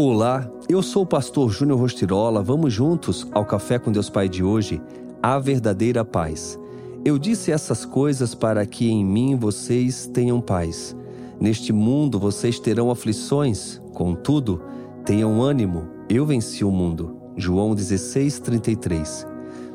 Olá, eu sou o pastor Júnior Rostirola. Vamos juntos ao Café com Deus Pai de hoje, a verdadeira paz. Eu disse essas coisas para que em mim vocês tenham paz. Neste mundo vocês terão aflições, contudo, tenham ânimo, eu venci o mundo. João 16, 33.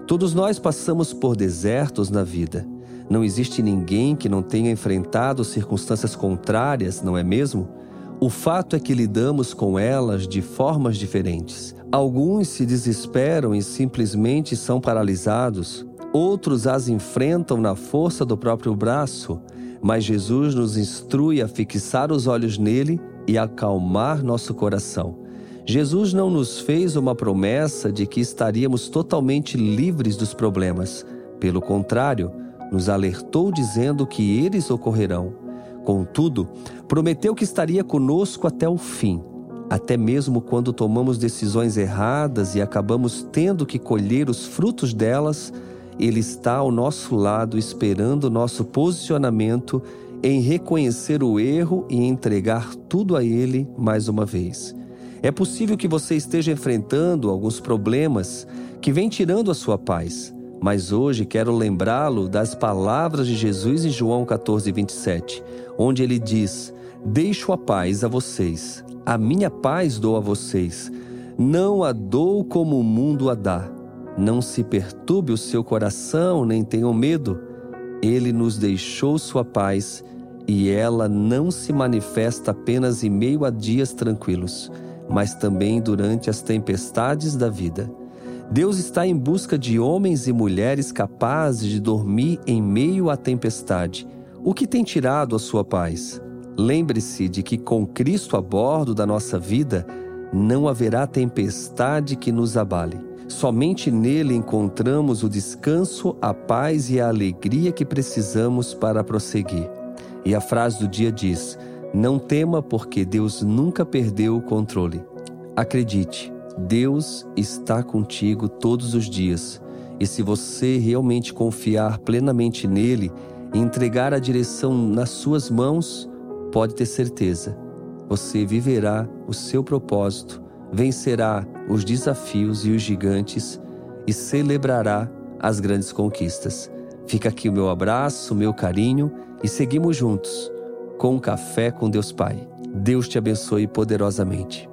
Todos nós passamos por desertos na vida. Não existe ninguém que não tenha enfrentado circunstâncias contrárias, não é mesmo? O fato é que lidamos com elas de formas diferentes. Alguns se desesperam e simplesmente são paralisados, outros as enfrentam na força do próprio braço, mas Jesus nos instrui a fixar os olhos nele e acalmar nosso coração. Jesus não nos fez uma promessa de que estaríamos totalmente livres dos problemas. Pelo contrário, nos alertou dizendo que eles ocorrerão. Contudo, prometeu que estaria conosco até o fim, até mesmo quando tomamos decisões erradas e acabamos tendo que colher os frutos delas, Ele está ao nosso lado esperando nosso posicionamento em reconhecer o erro e entregar tudo a Ele mais uma vez. É possível que você esteja enfrentando alguns problemas que vêm tirando a sua paz. Mas hoje quero lembrá-lo das palavras de Jesus em João 14, 27, onde ele diz: Deixo a paz a vocês, a minha paz dou a vocês, não a dou como o mundo a dá. Não se perturbe o seu coração, nem tenham medo. Ele nos deixou sua paz e ela não se manifesta apenas em meio a dias tranquilos, mas também durante as tempestades da vida. Deus está em busca de homens e mulheres capazes de dormir em meio à tempestade. O que tem tirado a sua paz? Lembre-se de que com Cristo a bordo da nossa vida, não haverá tempestade que nos abale. Somente nele encontramos o descanso, a paz e a alegria que precisamos para prosseguir. E a frase do dia diz: Não tema, porque Deus nunca perdeu o controle. Acredite, Deus está contigo todos os dias. E se você realmente confiar plenamente nele e entregar a direção nas suas mãos, pode ter certeza, você viverá o seu propósito, vencerá os desafios e os gigantes e celebrará as grandes conquistas. Fica aqui o meu abraço, o meu carinho e seguimos juntos com um café com Deus Pai. Deus te abençoe poderosamente.